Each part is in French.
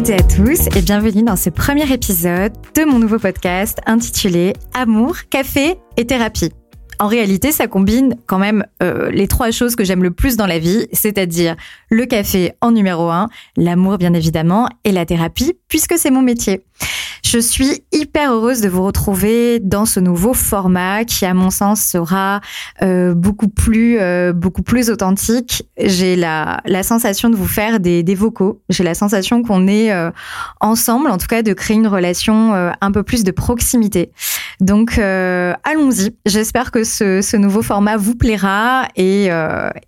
toutes et à tous et bienvenue dans ce premier épisode de mon nouveau podcast intitulé Amour, café et thérapie. En réalité, ça combine quand même euh, les trois choses que j'aime le plus dans la vie, c'est-à-dire le café en numéro un, l'amour bien évidemment, et la thérapie, puisque c'est mon métier. Je suis hyper heureuse de vous retrouver dans ce nouveau format qui, à mon sens, sera euh, beaucoup plus euh, beaucoup plus authentique. J'ai la, sensation de vous faire des, vocaux. J'ai la sensation qu'on est euh, ensemble, en tout cas, de créer une relation un peu plus de proximité. Donc, allons-y. J'espère que ce, nouveau format vous plaira et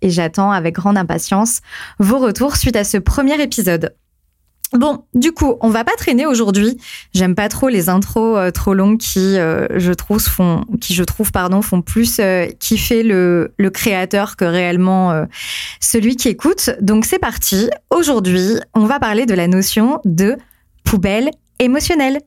j'attends avec grande impatience vos retours suite à ce premier épisode. Bon, du coup, on va pas traîner aujourd'hui. J'aime pas trop les intros euh, trop longues qui, euh, je trouve, font, qui je trouve, pardon, font plus euh, kiffer le, le créateur que réellement celui qui écoute. Donc c'est parti. Aujourd'hui, on va parler de la notion de poubelle émotionnelle.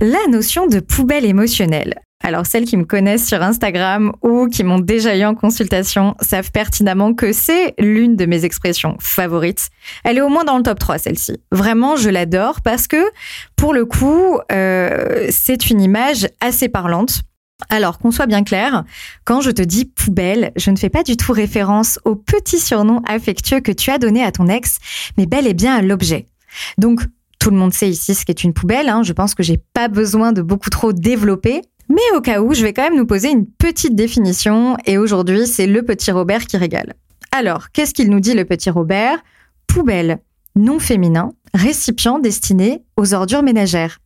La notion de poubelle émotionnelle. Alors celles qui me connaissent sur Instagram ou qui m'ont déjà eu en consultation savent pertinemment que c'est l'une de mes expressions favorites. Elle est au moins dans le top 3 celle-ci. Vraiment, je l'adore parce que pour le coup, euh, c'est une image assez parlante. Alors, qu'on soit bien clair, quand je te dis poubelle, je ne fais pas du tout référence au petit surnom affectueux que tu as donné à ton ex, mais bel et bien à l'objet. Donc, tout le monde sait ici ce qu'est une poubelle. Hein. Je pense que j'ai pas besoin de beaucoup trop développer. Mais au cas où, je vais quand même nous poser une petite définition et aujourd'hui, c'est le petit Robert qui régale. Alors, qu'est-ce qu'il nous dit le petit Robert? Poubelle, non féminin, récipient destiné aux ordures ménagères.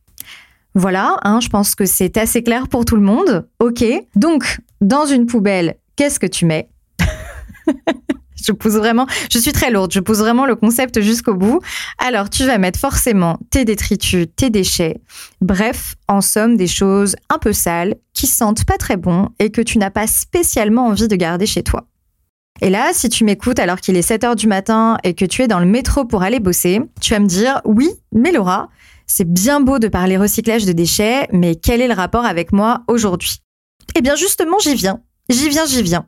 Voilà, hein, je pense que c'est assez clair pour tout le monde. Ok, donc dans une poubelle, qu'est-ce que tu mets? je pousse vraiment, suis très lourde, je pousse vraiment le concept jusqu'au bout. Alors, tu vas mettre forcément tes détritus, tes déchets, bref, en somme, des choses un peu sales, qui sentent pas très bon et que tu n'as pas spécialement envie de garder chez toi. Et là, si tu m'écoutes alors qu'il est 7 heures du matin et que tu es dans le métro pour aller bosser, tu vas me dire, oui, mais Laura, c'est bien beau de parler recyclage de déchets, mais quel est le rapport avec moi aujourd'hui? Eh bien, justement, j'y viens. J'y viens, j'y viens.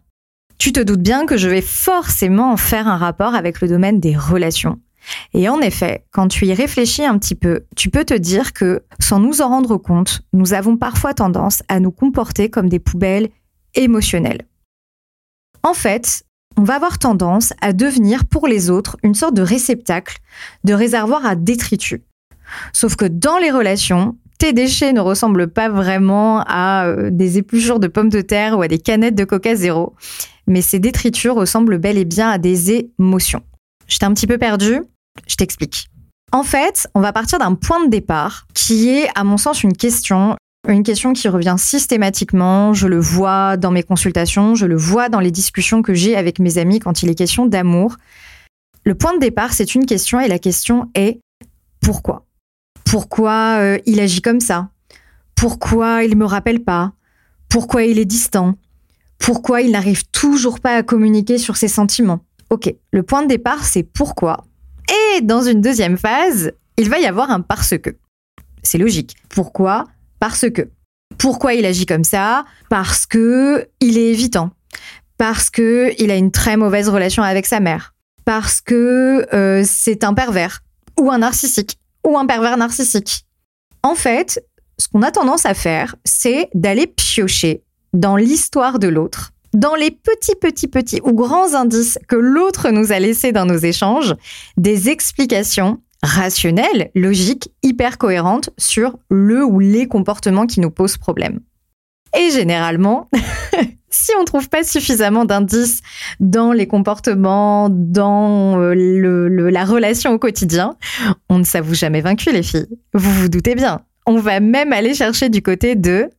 Tu te doutes bien que je vais forcément faire un rapport avec le domaine des relations. Et en effet, quand tu y réfléchis un petit peu, tu peux te dire que, sans nous en rendre compte, nous avons parfois tendance à nous comporter comme des poubelles émotionnelles. En fait, on va avoir tendance à devenir pour les autres une sorte de réceptacle, de réservoir à détritus. Sauf que dans les relations, tes déchets ne ressemblent pas vraiment à euh, des épluchures de pommes de terre ou à des canettes de coca zéro mais ces détritus ressemblent bel et bien à des émotions. J'étais un petit peu perdue, je t'explique. En fait, on va partir d'un point de départ qui est, à mon sens, une question, une question qui revient systématiquement. Je le vois dans mes consultations, je le vois dans les discussions que j'ai avec mes amis quand il est question d'amour. Le point de départ, c'est une question et la question est pourquoi? Pourquoi euh, il agit comme ça? Pourquoi il ne me rappelle pas? Pourquoi il est distant? Pourquoi il n'arrive toujours pas à communiquer sur ses sentiments. Ok, le point de départ, c'est pourquoi. Et dans une deuxième phase, il va y avoir un parce que. C'est logique. Pourquoi? Parce que. Pourquoi il agit comme ça? Parce que il est évitant. Parce que il a une très mauvaise relation avec sa mère. Parce que euh, c'est un pervers ou un narcissique ou un pervers narcissique. En fait, ce qu'on a tendance à faire, c'est d'aller piocher dans l'histoire de l'autre, dans les petits, petits, petits ou grands indices que l'autre nous a laissés dans nos échanges, des explications rationnelles, logiques, hyper cohérentes sur le ou les comportements qui nous posent problème. Et généralement, si on ne trouve pas suffisamment d'indices dans les comportements, dans euh, la relation au quotidien, on ne s'avoue jamais vaincu, les filles. Vous vous doutez bien. On va même aller chercher du côté de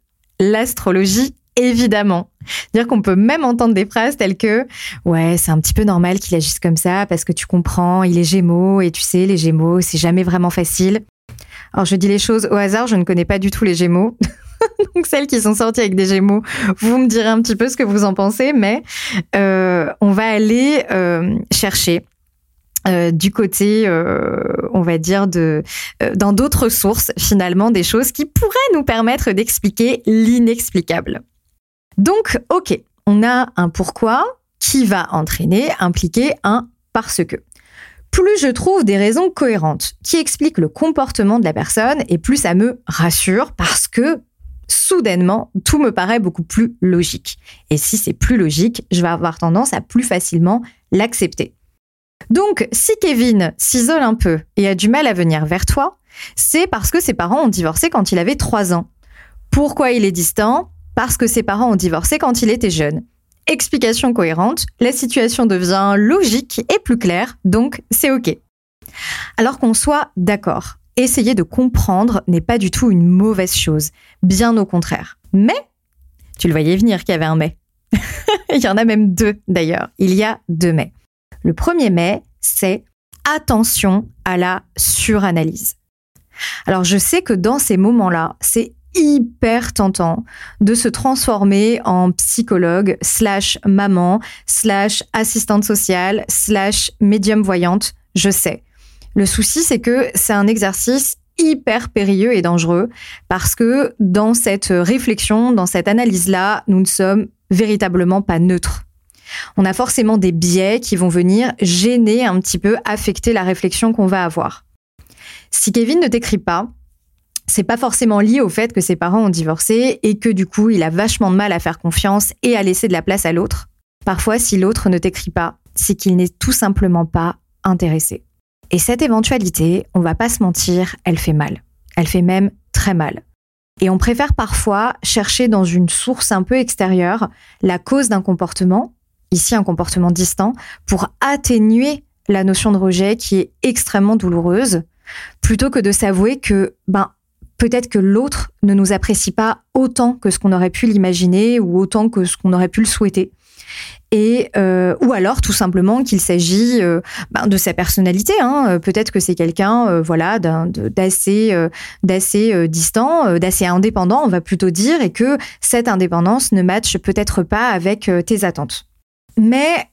l'astrologie évidemment. Dire qu'on peut même entendre des phrases telles que ouais, c'est un petit peu normal qu'il agisse comme ça parce que tu comprends, il est Gémeaux et tu sais les Gémeaux, c'est jamais vraiment facile. Alors je dis les choses au hasard, je ne connais pas du tout les Gémeaux. Donc celles qui sont sorties avec des Gémeaux, vous me direz un petit peu ce que vous en pensez, mais euh, on va aller euh, chercher euh, du côté, on va dire, de, dans d'autres sources, finalement, des choses qui pourraient nous permettre d'expliquer l'inexplicable. Donc, ok, on a un pourquoi qui va entraîner, impliquer un parce que. plus je trouve des raisons cohérentes qui expliquent le comportement de la personne et plus ça me rassure parce que soudainement, tout me paraît beaucoup plus logique. Et si c'est plus logique, je vais avoir tendance à plus facilement l'accepter. Donc, si Kevin s'isole un peu et a du mal à venir vers toi, c'est parce que ses parents ont divorcé quand il avait 3 ans. Pourquoi il est distant? Parce que ses parents ont divorcé quand il était jeune. Explication cohérente, la situation devient logique et plus claire, donc c'est OK. Alors qu'on soit d'accord, essayer de comprendre n'est pas du tout une mauvaise chose, bien au contraire. Mais, tu le voyais venir qu'il y avait un mais. il y en a même deux d'ailleurs, il y a deux mais. Le premier mais, c'est attention à la suranalyse. Alors je sais que dans ces moments-là, c'est hyper tentant de se transformer en psychologue slash maman slash assistante sociale slash médium voyante, je sais. Le souci, c'est que c'est un exercice hyper périlleux et dangereux parce que dans cette réflexion, dans cette analyse-là, nous ne sommes véritablement pas neutres. On a forcément des biais qui vont venir gêner un petit peu, affecter la réflexion qu'on va avoir. Si Kevin ne t'écrit pas, c'est pas forcément lié au fait que ses parents ont divorcé et que du coup il a vachement de mal à faire confiance et à laisser de la place à l'autre. Parfois, si l'autre ne t'écrit pas, c'est qu'il n'est tout simplement pas intéressé. Et cette éventualité, on va pas se mentir, elle fait mal. Elle fait même très mal. Et on préfère parfois chercher dans une source un peu extérieure la cause d'un comportement, ici un comportement distant, pour atténuer la notion de rejet qui est extrêmement douloureuse, plutôt que de s'avouer que ben peut-être que l'autre ne nous apprécie pas autant que ce qu'on aurait pu l'imaginer ou autant que ce qu'on aurait pu le souhaiter et euh, ou alors tout simplement qu'il s'agit euh, ben, de sa personnalité. Hein. Peut-être que c'est quelqu'un, euh, voilà, d'assez d'assez distant, d'assez indépendant, on va plutôt dire, et que cette indépendance ne matche peut-être pas avec tes attentes. Mais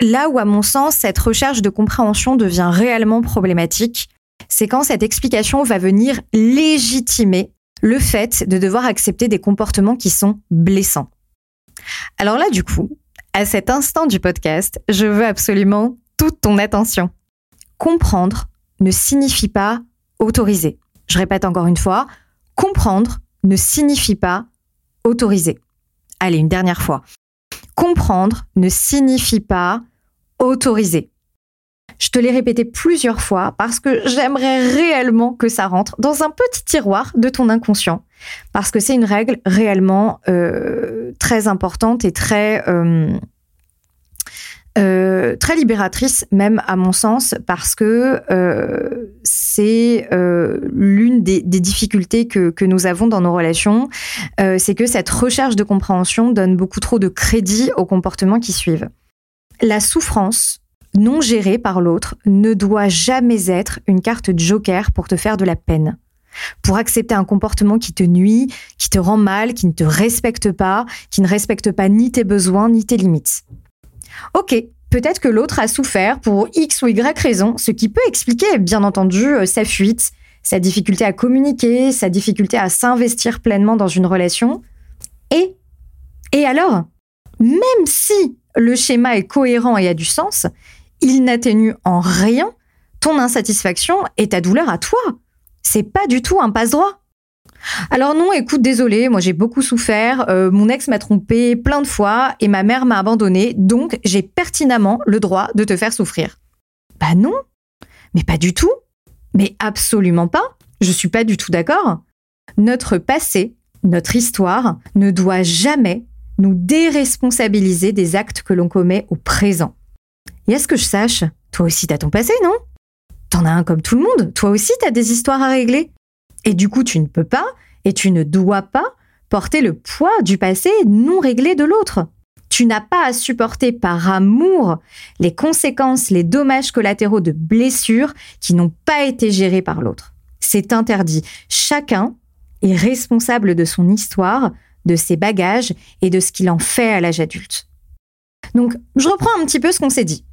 là où, à mon sens, cette recherche de compréhension devient réellement problématique, c'est quand cette explication va venir légitimer le fait de devoir accepter des comportements qui sont blessants. Alors là, du coup, à cet instant du podcast, je veux absolument toute ton attention. Comprendre ne signifie pas autoriser. Je répète encore une fois, comprendre ne signifie pas autoriser. Allez, une dernière fois. Comprendre ne signifie pas autoriser. Je te l'ai répété plusieurs fois parce que j'aimerais réellement que ça rentre dans un petit tiroir de ton inconscient. Parce que c'est une règle réellement euh, très importante et très... Euh, euh, très libératrice même à mon sens parce que c'est l'une des, difficultés que, que, nous avons dans nos relations, c'est que cette recherche de compréhension donne beaucoup trop de crédit aux comportements qui suivent. La souffrance non gérée par l'autre ne doit jamais être une carte joker pour te faire de la peine. Pour accepter un comportement qui te nuit, qui te rend mal, qui ne te respecte pas, qui ne respecte pas ni tes besoins ni tes limites. Ok, peut-être que l'autre a souffert pour X ou Y raison, ce qui peut expliquer bien entendu euh, sa fuite, sa difficulté à communiquer, sa difficulté à s'investir pleinement dans une relation. Et Et alors? Même si le schéma est cohérent et a du sens, il n'atténue en rien ton insatisfaction et ta douleur à toi. C'est pas du tout un passe-droit. Alors non, écoute, désolé, moi j'ai beaucoup souffert, euh, mon ex m'a trompé plein de fois et ma mère m'a abandonné, donc j'ai pertinemment le droit de te faire souffrir. Bah non, mais pas du tout, mais absolument pas, je suis pas du tout d'accord. Notre passé, notre histoire ne doit jamais nous déresponsabiliser des actes que l'on commet au présent. Et à ce que je sache, toi aussi t'as ton passé, non? T'en as un comme tout le monde, toi aussi t'as des histoires à régler. Et du coup, tu ne peux pas et tu ne dois pas porter le poids du passé non réglé de l'autre. Tu n'as pas à supporter par amour les conséquences, les dommages collatéraux de blessures qui n'ont pas été gérés par l'autre. C'est interdit. Chacun est responsable de son histoire, de ses bagages et de ce qu'il en fait à l'âge adulte. Donc, je reprends un petit peu ce qu'on s'est dit.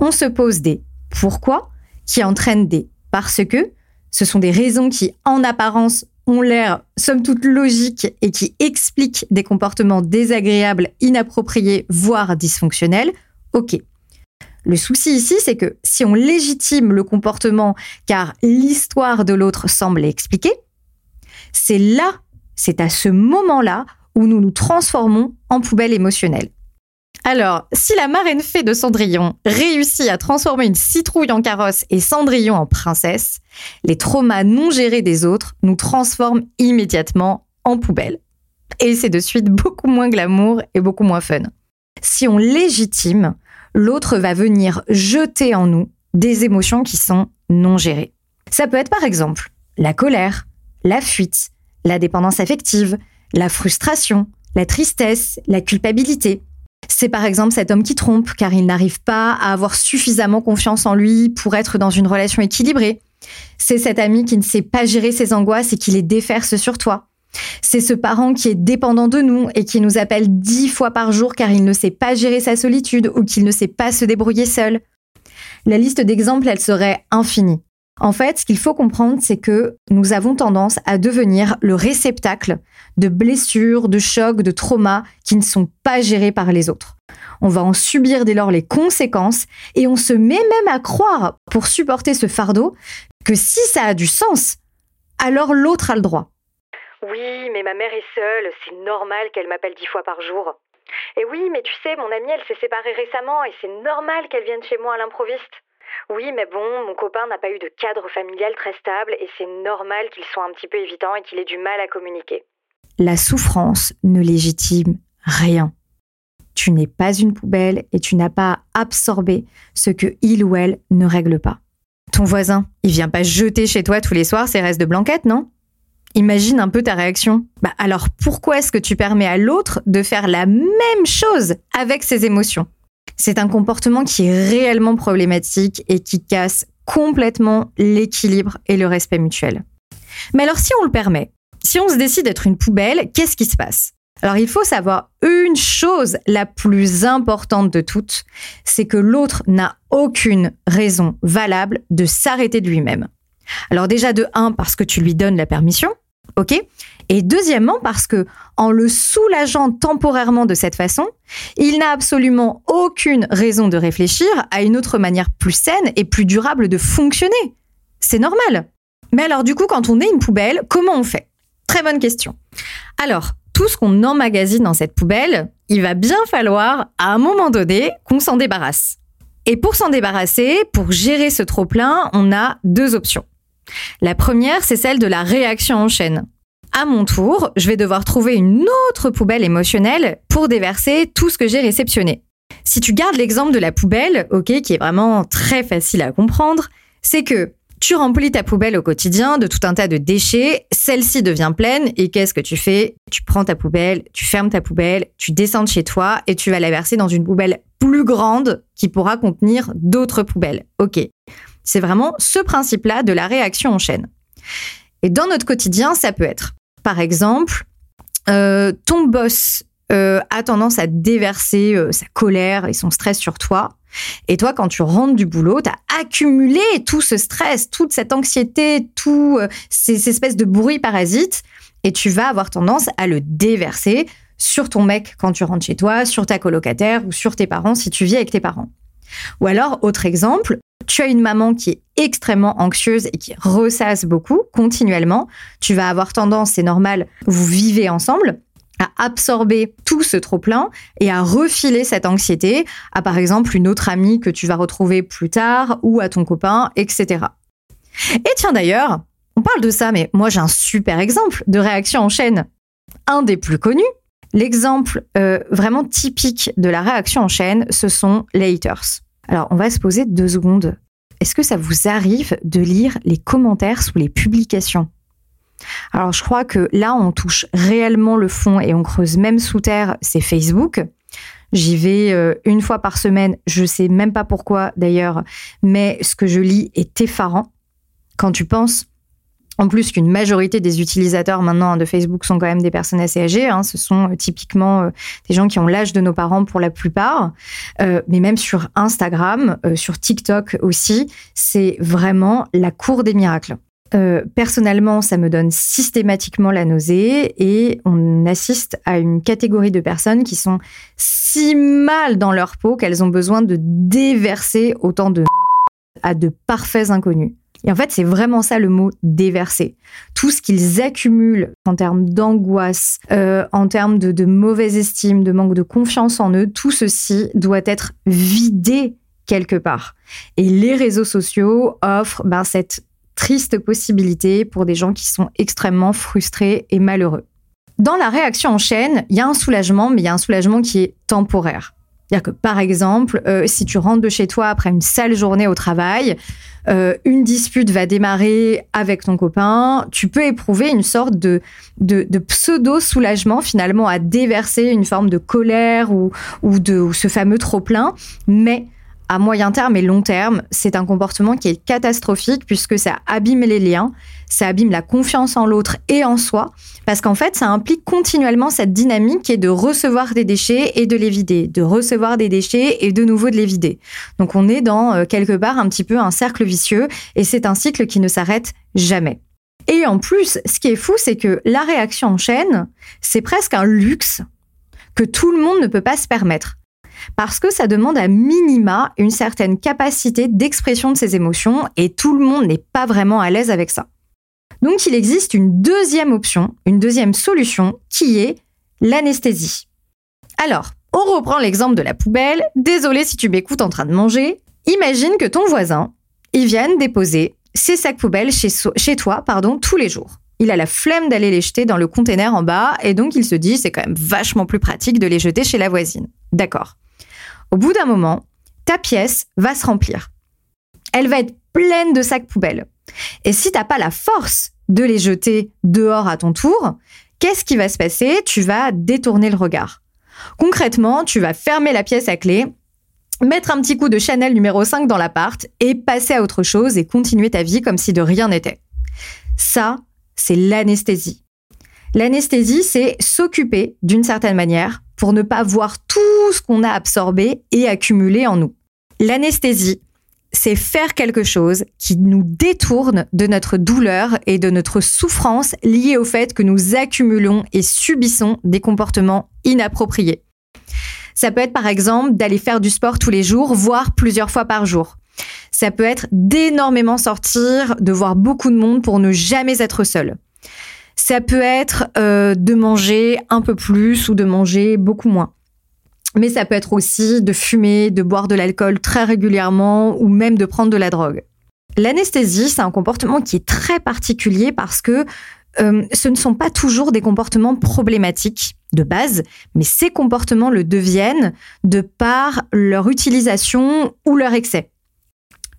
On se pose des pourquoi qui entraînent des parce que. Ce sont des raisons qui, en apparence, ont l'air, somme toute, logiques et qui expliquent des comportements désagréables, inappropriés, voire dysfonctionnels. Ok. Le souci ici, c'est que si on légitime le comportement car l'histoire de l'autre semble expliquer, c'est là, c'est à ce moment-là où nous nous transformons en poubelle émotionnelle. Alors, si la marraine fée de Cendrillon réussit à transformer une citrouille en carrosse et Cendrillon en princesse, les traumas non gérés des autres nous transforment immédiatement en poubelle. Et c'est de suite beaucoup moins glamour et beaucoup moins fun. Si on légitime, l'autre va venir jeter en nous des émotions qui sont non gérées. Ça peut être par exemple la colère, la fuite, la dépendance affective, la frustration, la tristesse, la culpabilité. C'est par exemple cet homme qui trompe car il n'arrive pas à avoir suffisamment confiance en lui pour être dans une relation équilibrée. C'est cet ami qui ne sait pas gérer ses angoisses et qui les déferse sur toi. C'est ce parent qui est dépendant de nous et qui nous appelle dix fois par jour car il ne sait pas gérer sa solitude ou qu'il ne sait pas se débrouiller seul. La liste d'exemples, elle serait infinie. En fait, ce qu'il faut comprendre, c'est que nous avons tendance à devenir le réceptacle de blessures, de chocs, de traumas qui ne sont pas gérés par les autres. On va en subir dès lors les conséquences et on se met même à croire, pour supporter ce fardeau, que si ça a du sens, alors l'autre a le droit. Oui, mais ma mère est seule, c'est normal qu'elle m'appelle dix fois par jour. Et oui, mais tu sais, mon amie, elle s'est séparée récemment et c'est normal qu'elle vienne chez moi à l'improviste. Oui, mais bon, mon copain n'a pas eu de cadre familial très stable et c'est normal qu'il soit un petit peu évitant et qu'il ait du mal à communiquer. La souffrance ne légitime rien. Tu n'es pas une poubelle et tu n'as pas à absorber ce que il ou elle ne règle pas. Ton voisin, il vient pas jeter chez toi tous les soirs ses restes de blanquette, non? Imagine un peu ta réaction. Bah alors pourquoi est-ce que tu permets à l'autre de faire la même chose avec ses émotions? C'est un comportement qui est réellement problématique et qui casse complètement l'équilibre et le respect mutuel. Mais alors si on le permet, si on se décide d'être une poubelle, qu'est-ce qui se passe? Alors il faut savoir une chose la plus importante de toutes, c'est que l'autre n'a aucune raison valable de s'arrêter de lui-même. Alors déjà de un parce que tu lui donnes la permission, OK Et deuxièmement parce que en le soulageant temporairement de cette façon, il n'a absolument aucune raison de réfléchir à une autre manière plus saine et plus durable de fonctionner. C'est normal. Mais alors du coup quand on est une poubelle, comment on fait? Très bonne question. Alors, tout ce qu'on emmagasine dans cette poubelle, il va bien falloir à un moment donné qu'on s'en débarrasse. Et pour s'en débarrasser, pour gérer ce trop-plein, on a deux options. La première, c'est celle de la réaction en chaîne. À mon tour, je vais devoir trouver une autre poubelle émotionnelle pour déverser tout ce que j'ai réceptionné. Si tu gardes l'exemple de la poubelle, ok, qui est vraiment très facile à comprendre, c'est que tu remplis ta poubelle au quotidien de tout un tas de déchets, celle-ci devient pleine et qu'est-ce que tu fais? Tu prends ta poubelle, tu fermes ta poubelle, tu descends de chez toi et tu vas la verser dans une poubelle plus grande qui pourra contenir d'autres poubelles. Ok. C'est vraiment ce principe-là de la réaction en chaîne. Et dans notre quotidien, ça peut être, par exemple, euh, ton boss euh, a tendance à déverser euh, sa colère et son stress sur toi. Et toi, quand tu rentres du boulot, tu as accumulé tout ce stress, toute cette anxiété, tous ces espèces de bruit parasites, et tu vas avoir tendance à le déverser sur ton mec quand tu rentres chez toi, sur ta colocataire ou sur tes parents si tu vis avec tes parents. Ou alors, autre exemple, tu as une maman qui est extrêmement anxieuse et qui ressasse beaucoup continuellement. Tu vas avoir tendance, c'est normal, vous vivez ensemble, à absorber tout ce trop-plein et à refiler cette anxiété à par exemple une autre amie que tu vas retrouver plus tard ou à ton copain, etc. Et tiens d'ailleurs, on parle de ça, mais moi j'ai un super exemple de réaction en chaîne. Un des plus connus, l'exemple euh, vraiment typique de la réaction en chaîne, ce sont les haters. Alors, on va se poser deux secondes. Est-ce que ça vous arrive de lire les commentaires sous les publications? Alors, je crois que là, on touche réellement le fond et on creuse même sous terre, c'est Facebook. J'y vais euh, une fois par semaine, je sais même pas pourquoi d'ailleurs, mais ce que je lis est effarant. Quand tu penses en plus qu'une majorité des utilisateurs maintenant de Facebook sont quand même des personnes assez âgées. Hein. Ce sont euh, typiquement euh, des gens qui ont l'âge de nos parents pour la plupart. Euh, mais même sur Instagram, sur TikTok aussi, c'est vraiment la cour des miracles. Personnellement, ça me donne systématiquement la nausée et on assiste à une catégorie de personnes qui sont si mal dans leur peau qu'elles ont besoin de déverser autant de à de parfaits inconnus. Et en fait, c'est vraiment ça le mot déverser. Tout ce qu'ils accumulent en termes d'angoisse, euh, en termes de, mauvaise estime, de manque de confiance en eux, tout ceci doit être vidé quelque part. Et les réseaux sociaux offrent ben, cette triste possibilité pour des gens qui sont extrêmement frustrés et malheureux. Dans la réaction en chaîne, il y a un soulagement, mais il y a un soulagement qui est temporaire. C'est-à-dire que par exemple, euh, si tu rentres de chez toi après une sale journée au travail, euh, une dispute va démarrer avec ton copain, tu peux éprouver une sorte de, de, pseudo-soulagement finalement à déverser une forme de colère ou, ou de ou ce fameux trop-plein, mais à moyen terme et long terme, c'est un comportement qui est catastrophique puisque ça abîme les liens, ça abîme la confiance en l'autre et en soi, parce qu'en fait, ça implique continuellement cette dynamique qui est de recevoir des déchets et de les vider, de recevoir des déchets et de nouveau de les vider. Donc on est dans euh, quelque part un petit peu un cercle vicieux et c'est un cycle qui ne s'arrête jamais. Et en plus, ce qui est fou, c'est que la réaction en chaîne, c'est presque un luxe que tout le monde ne peut pas se permettre parce que ça demande à minima une certaine capacité d'expression de ses émotions et tout le monde n'est pas vraiment à l'aise avec ça. Donc il existe une deuxième option, une deuxième solution qui est l'anesthésie. Alors, on reprend l'exemple de la poubelle. Désolé si tu m'écoutes en train de manger. Imagine que ton voisin, il vienne déposer ses sacs poubelles chez, toi pardon, tous les jours. Il a la flemme d'aller les jeter dans le container en bas et donc il se dit c'est quand même vachement plus pratique de les jeter chez la voisine. D'accord. Au bout d'un moment, ta pièce va se remplir. Elle va être pleine de sacs poubelles. Et si t'as pas la force de les jeter dehors à ton tour, qu'est-ce qui va se passer? Tu vas détourner le regard. Concrètement, tu vas fermer la pièce à clé, mettre un petit coup de Chanel numéro 5 dans l'appart et passer à autre chose et continuer ta vie comme si de rien n'était. Ça, c'est l'anesthésie. L'anesthésie, c'est s'occuper d'une certaine manière pour ne pas voir tout ce qu'on a absorbé et accumulé en nous. L'anesthésie, c'est faire quelque chose qui nous détourne de notre douleur et de notre souffrance liée au fait que nous accumulons et subissons des comportements inappropriés. Ça peut être par exemple d'aller faire du sport tous les jours, voire plusieurs fois par jour. Ça peut être d'énormément sortir, de voir beaucoup de monde pour ne jamais être seul. Ça peut être euh, de manger un peu plus ou de manger beaucoup moins. Mais ça peut être aussi de fumer, de boire de l'alcool très régulièrement ou même de prendre de la drogue. L'anesthésie, c'est un comportement qui est très particulier parce que euh, ce ne sont pas toujours des comportements problématiques de base, mais ces comportements le deviennent de par leur utilisation ou leur excès.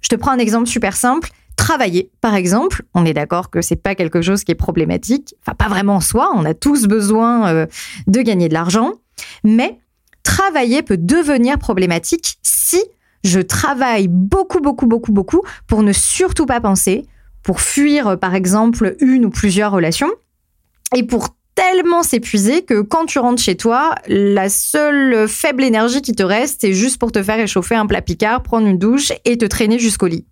Je te prends un exemple super simple travailler, par exemple. On est d'accord que c'est pas quelque chose qui est problématique. Enfin, pas vraiment en soi. On a tous besoin euh, de gagner de l'argent. Mais travailler peut devenir problématique si je travaille beaucoup, beaucoup, beaucoup, beaucoup pour ne surtout pas penser, pour fuir, par exemple, une ou plusieurs relations et pour tellement s'épuiser que quand tu rentres chez toi, la seule faible énergie qui te reste, c'est juste pour te faire échauffer un plat picard, prendre une douche et te traîner jusqu'au lit.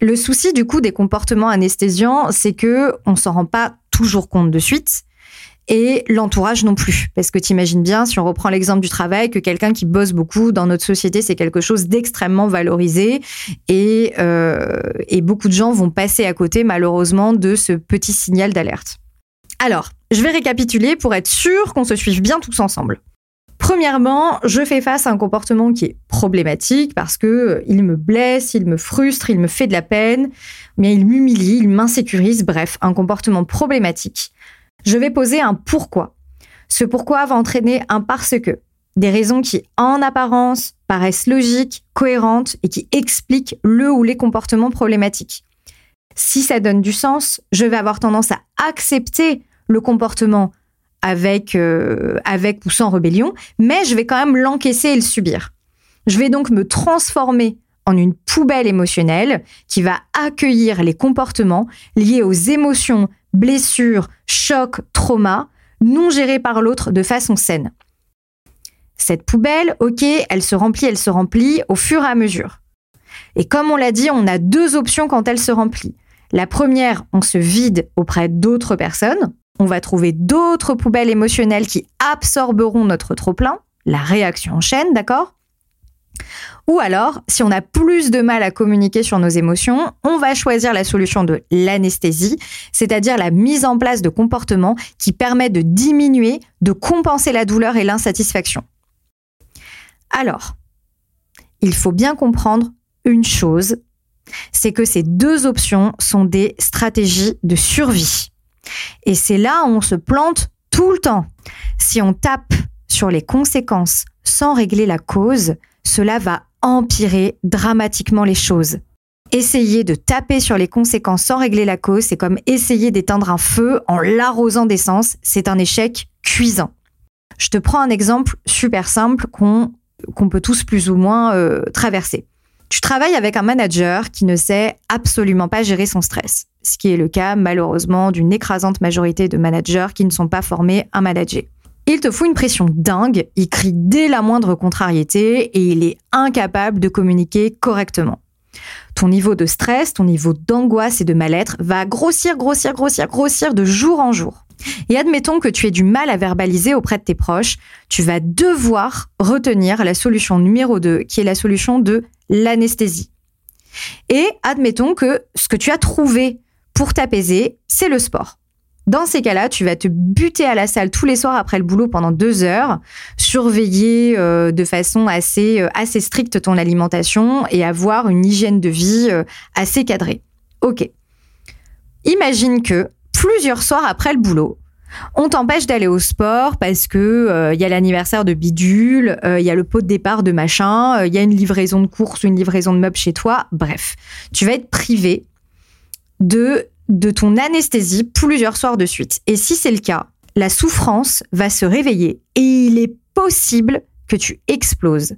Le souci du coup des comportements anesthésiants, c'est que on s'en rend pas toujours compte de suite et l'entourage non plus. Parce que tu imagines bien, si on reprend l'exemple du travail, que quelqu'un qui bosse beaucoup dans notre société, c'est quelque chose d'extrêmement valorisé et, euh, et beaucoup de gens vont passer à côté malheureusement de ce petit signal d'alerte. Alors, je vais récapituler pour être sûr qu'on se suive bien tous ensemble. Premièrement, je fais face à un comportement qui est problématique parce que euh, il me blesse, il me frustre, il me fait de la peine, mais il m'humilie, il m'insécurise, bref, un comportement problématique. Je vais poser un pourquoi. Ce pourquoi va entraîner un parce que. Des raisons qui, en apparence, paraissent logiques, cohérentes et qui expliquent le ou les comportements problématiques. Si ça donne du sens, je vais avoir tendance à accepter le comportement avec, euh, avec ou sans rébellion, mais je vais quand même l'encaisser et le subir. Je vais donc me transformer en une poubelle émotionnelle qui va accueillir les comportements liés aux émotions, blessures, chocs, traumas, non gérés par l'autre de façon saine. Cette poubelle, ok, elle se remplit, elle se remplit au fur et à mesure. Et comme on l'a dit, on a deux options quand elle se remplit. La première, on se vide auprès d'autres personnes. On va trouver d'autres poubelles émotionnelles qui absorberont notre trop-plein. La réaction en chaîne, d'accord? Ou alors, si on a plus de mal à communiquer sur nos émotions, on va choisir la solution de l'anesthésie, c'est-à-dire la mise en place de comportements qui permettent de diminuer, de compenser la douleur et l'insatisfaction. Alors, il faut bien comprendre une chose, c'est que ces deux options sont des stratégies de survie. Et c'est là où on se plante tout le temps. Si on tape sur les conséquences sans régler la cause, cela va empirer dramatiquement les choses. Essayer de taper sur les conséquences sans régler la cause, c'est comme essayer d'éteindre un feu en l'arrosant d'essence, c'est un échec cuisant. Je te prends un exemple super simple qu'on peut tous plus ou moins euh, traverser. Tu travailles avec un manager qui ne sait absolument pas gérer son stress, ce qui est le cas malheureusement d'une écrasante majorité de managers qui ne sont pas formés à manager. Il te fout une pression dingue, il crie dès la moindre contrariété et il est incapable de communiquer correctement. Ton niveau de stress, ton niveau d'angoisse et de mal-être va grossir, grossir, grossir, grossir de jour en jour. Et admettons que tu aies du mal à verbaliser auprès de tes proches, tu vas devoir retenir la solution numéro 2, qui est la solution de l'anesthésie. Et admettons que ce que tu as trouvé pour t'apaiser, c'est le sport. Dans ces cas-là, tu vas te buter à la salle tous les soirs après le boulot pendant deux heures, surveiller euh, de façon assez, euh, assez stricte ton alimentation et avoir une hygiène de vie euh, assez cadrée. Ok. Imagine que plusieurs soirs après le boulot, on t'empêche d'aller au sport parce que il y a l'anniversaire de bidule, il y a le pot de départ de machin, il y a une livraison de course ou une livraison de meubles chez toi. Bref, tu vas être privé de de ton anesthésie plusieurs soirs de suite. Et si c'est le cas, la souffrance va se réveiller et il est possible que tu exploses.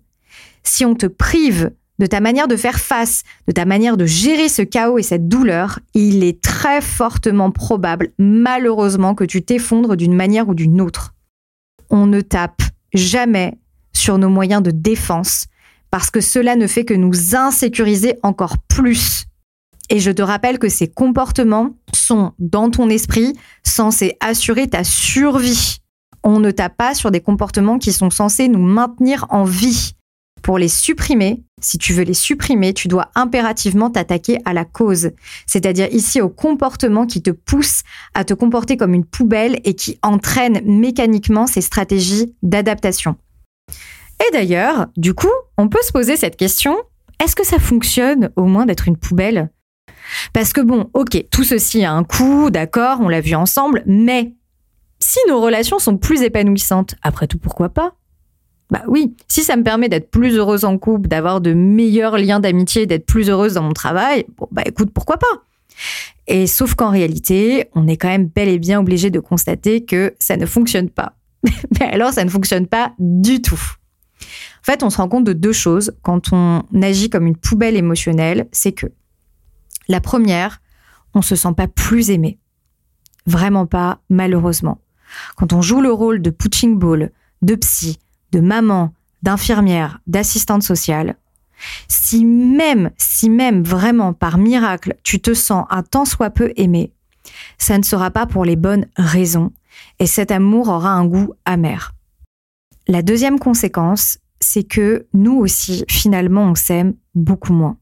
Si on te prive de ta manière de faire face, de ta manière de gérer ce chaos et cette douleur, il est très fortement probable, malheureusement, que tu t'effondres d'une manière ou d'une autre. On ne tape jamais sur nos moyens de défense parce que cela ne fait que nous insécuriser encore plus et je te rappelle que ces comportements sont dans ton esprit censés assurer ta survie. On ne tape pas sur des comportements qui sont censés nous maintenir en vie. Pour les supprimer, si tu veux les supprimer, tu dois impérativement t'attaquer à la cause, c'est-à-dire ici au comportement qui te pousse à te comporter comme une poubelle et qui entraîne mécaniquement ces stratégies d'adaptation. Et d'ailleurs, du coup, on peut se poser cette question, est-ce que ça fonctionne au moins d'être une poubelle? Parce que bon, ok, tout ceci a un coût, d'accord, on l'a vu ensemble, mais si nos relations sont plus épanouissantes, après tout, pourquoi pas? Bah oui, si ça me permet d'être plus heureuse en couple, d'avoir de meilleurs liens d'amitié, d'être plus heureuse dans mon travail, bah écoute, pourquoi pas? Et sauf qu'en réalité, on est quand même bel et bien obligé de constater que ça ne fonctionne pas. mais alors, ça ne fonctionne pas du tout. En fait, on se rend compte de deux choses quand on agit comme une poubelle émotionnelle, c'est que la première, on se sent pas plus aimé. Vraiment pas, malheureusement. Quand on joue le rôle de punching ball, de psy, de maman, d'infirmière, d'assistante sociale, si même, si même vraiment par miracle, tu te sens un tant soit peu aimé, ça ne sera pas pour les bonnes raisons et cet amour aura un goût amer. La deuxième conséquence, c'est que nous aussi, finalement, on s'aime beaucoup moins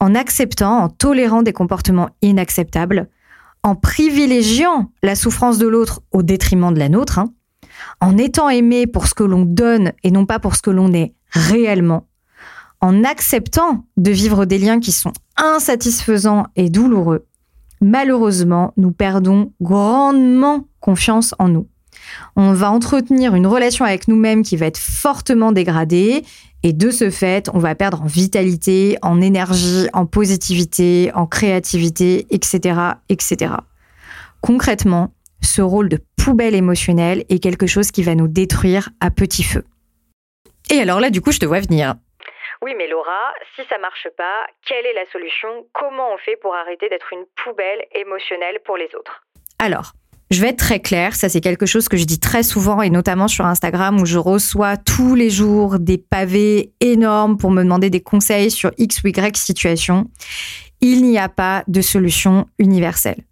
en acceptant, en tolérant des comportements inacceptables, en privilégiant la souffrance de l'autre au détriment de la nôtre, hein, en étant aimé pour ce que l'on donne et non pas pour ce que l'on est réellement, en acceptant de vivre des liens qui sont insatisfaisants et douloureux, malheureusement, nous perdons grandement confiance en nous. On va entretenir une relation avec nous-mêmes qui va être fortement dégradée et de ce fait, on va perdre en vitalité, en énergie, en positivité, en créativité, etc., etc. Concrètement, ce rôle de poubelle émotionnelle est quelque chose qui va nous détruire à petit feu. Et alors là, du coup, je te vois venir. Oui, mais Laura, si ça marche pas, quelle est la solution? Comment on fait pour arrêter d'être une poubelle émotionnelle pour les autres? Alors, Je vais être très claire, ça c'est quelque chose que je dis très souvent et notamment sur Instagram où je reçois tous les jours des pavés énormes pour me demander des conseils sur X ou Y situation. Il n'y a pas de solution universelle.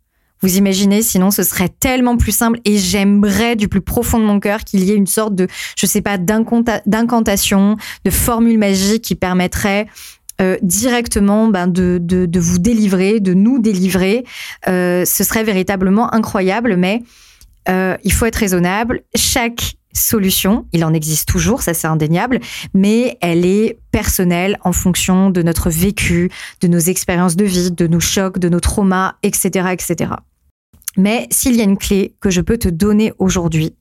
Vous imaginez, sinon ce serait tellement plus simple et j'aimerais du plus profond de mon cœur qu'il y ait une sorte de, je sais pas, d'incantation, de formule magique qui permettrait euh, directement ben, de, de, vous délivrer, de nous délivrer. Euh, ce serait véritablement incroyable, mais euh, il faut être raisonnable. Chaque solution, il en existe toujours, ça c'est indéniable, mais elle est personnelle en fonction de notre vécu, de nos expériences de vie, de nos chocs, de nos traumas, etc., etc. Mais s'il y a une clé que je peux te donner aujourd'hui,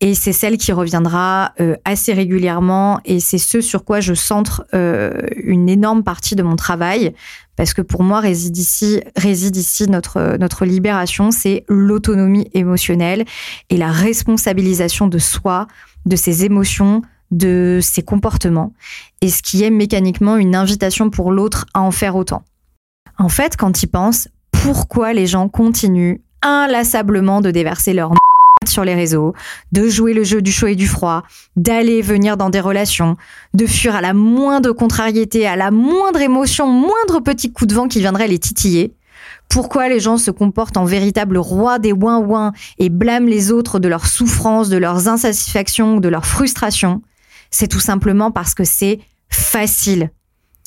et c'est celle qui reviendra euh, assez régulièrement, et c'est ce sur quoi je centre euh, une énorme partie de mon travail, parce que pour moi réside ici, réside ici notre, notre libération, c'est l'autonomie émotionnelle et la responsabilisation de soi, de ses émotions, de ses comportements, et ce qui est mécaniquement une invitation pour l'autre à en faire autant. En fait, quand il pense, pourquoi les gens continuent inlassablement de déverser leur sur les réseaux, de jouer le jeu du chaud et du froid, d'aller et venir dans des relations, de fuir à la moindre contrariété, à la moindre émotion, moindre petit coup de vent qui viendrait les titiller. Pourquoi les gens se comportent en véritable roi des ouin-ouin et blâment les autres de leurs souffrances, de leurs insatisfactions, de leurs frustrations? C'est tout simplement parce que c'est facile.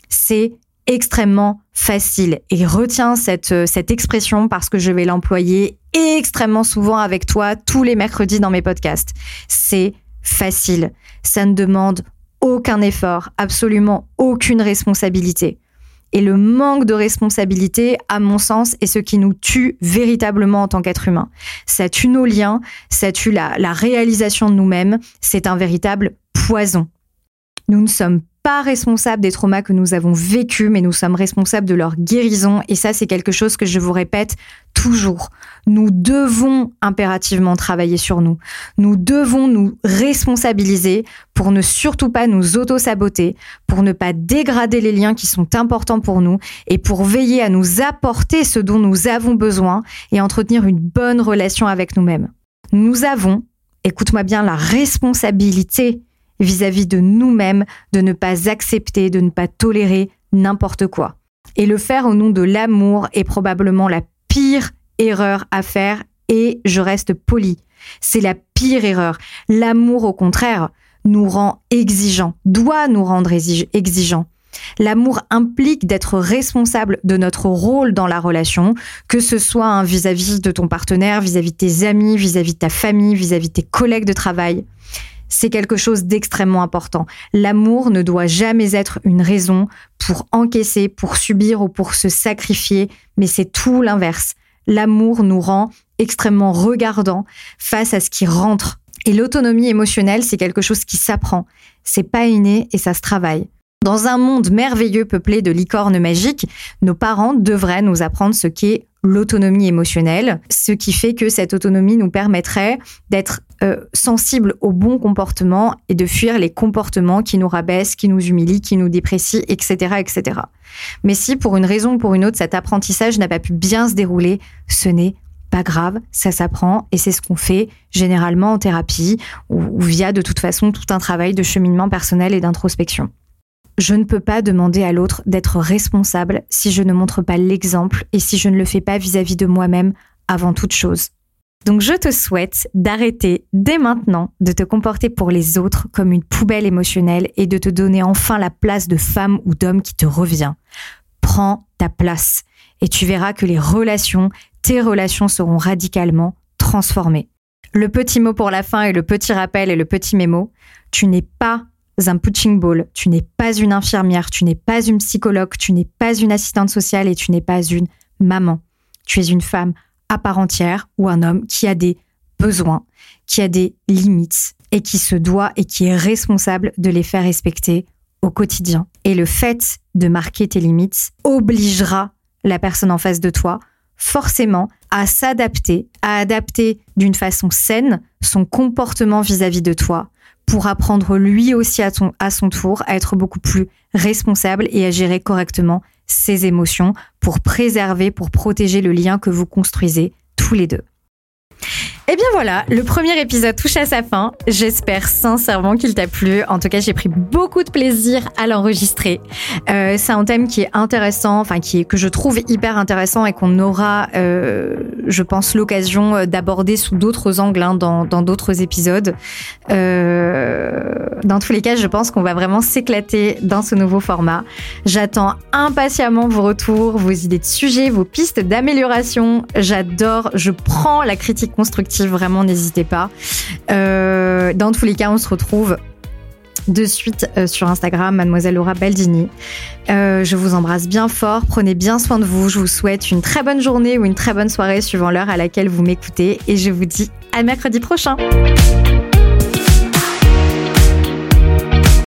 C'est extrêmement facile. Et retiens cette, euh, cette expression parce que je vais l'employer extrêmement souvent avec toi tous les mercredis dans mes podcasts. C'est facile. Ça ne demande aucun effort, absolument aucune responsabilité. Et le manque de responsabilité, à mon sens, est ce qui nous tue véritablement en tant qu'être humain. Ça tue nos liens, ça tue la, la réalisation de nous-mêmes, c'est un véritable poison. Nous ne sommes pas responsables des traumas que nous avons vécus, mais nous sommes responsables de leur guérison. Et ça, c'est quelque chose que je vous répète toujours. Nous devons impérativement travailler sur nous. Nous devons nous responsabiliser pour ne surtout pas nous auto-saboter, pour ne pas dégrader les liens qui sont importants pour nous et pour veiller à nous apporter ce dont nous avons besoin et entretenir une bonne relation avec nous-mêmes. Nous avons, écoute-moi bien, la responsabilité vis-à-vis de nous-mêmes, de ne pas accepter, de ne pas tolérer n'importe quoi. Et le faire au nom de l'amour est probablement la pire erreur à faire et je reste poli. C'est la pire erreur. L'amour, au contraire, nous rend exigeants, doit nous rendre exigeants. L'amour implique d'être responsable de notre rôle dans la relation, que ce soit vis-à-vis de ton partenaire, vis-à-vis de tes amis, vis-à-vis de ta famille, vis à -vis de tes collègues de travail c'est quelque chose d'extrêmement important. L'amour ne doit jamais être une raison pour encaisser, pour subir ou pour se sacrifier, mais c'est tout l'inverse. L'amour nous rend extrêmement regardants face à ce qui rentre. Et l'autonomie émotionnelle, c'est quelque chose qui s'apprend. C'est pas inné et ça se travaille. Dans un monde merveilleux peuplé de licornes magiques, nos parents devraient nous apprendre ce qu'est l'autonomie émotionnelle, ce qui fait que cette autonomie nous permettrait d'être euh, sensibles au bon comportement et de fuir les comportements qui nous rabaissent, qui nous humilient, qui nous déprécient, etc., etc. Mais si pour une raison ou pour une autre cet apprentissage n'a pas pu bien se dérouler, ce n'est pas grave, ça s'apprend et c'est ce qu'on fait généralement en thérapie ou via de toute façon tout un travail de cheminement personnel et d'introspection. Je ne peux pas demander à l'autre d'être responsable si je ne montre pas l'exemple et si je ne le fais pas vis-à-vis de moi-même avant toute chose. Donc je te souhaite d'arrêter dès maintenant de te comporter pour les autres comme une poubelle émotionnelle et de te donner enfin la place de femme ou d'homme qui te revient. Prends ta place et tu verras que les relations, tes relations seront radicalement transformées. Le petit mot pour la fin et le petit rappel et le petit mémo, tu n'es pas un punching ball. Tu n'es pas une infirmière, tu n'es pas une psychologue, tu n'es pas une assistante sociale et tu n'es pas une maman. Tu es une femme à part entière ou un homme qui a des besoins, qui a des limites et qui se doit et qui est responsable de les faire respecter au quotidien. Et le fait de marquer tes limites obligera la personne en face de toi forcément à s'adapter, à adapter d'une façon saine son comportement vis-à-vis -vis de toi pour apprendre lui aussi à, à son tour à être beaucoup plus responsable et à gérer correctement ses émotions pour préserver, pour protéger le lien que vous construisez tous les deux. Et eh bien voilà, le premier épisode touche à sa fin. J'espère sincèrement qu'il t'a plu. En tout cas, j'ai pris beaucoup de plaisir à l'enregistrer. Euh, c'est un thème qui est intéressant, enfin qui est que je trouve hyper intéressant et qu'on aura, euh, je pense, l'occasion euh, d'aborder sous d'autres angles hein, dans d'autres épisodes. Dans tous les cas, je pense qu'on va vraiment s'éclater dans ce nouveau format. J'attends impatiemment vos retours, vos idées de sujets, vos pistes d'amélioration. J'adore, je prends la critique constructive vraiment, n'hésitez pas. Euh, dans tous les cas, on se retrouve de suite euh, sur Instagram, mademoiselle Laura Baldini. Euh, je vous embrasse bien fort, prenez bien soin de vous, je vous souhaite une très bonne journée ou une très bonne soirée suivant l'heure à laquelle vous m'écoutez et je vous dis à mercredi prochain.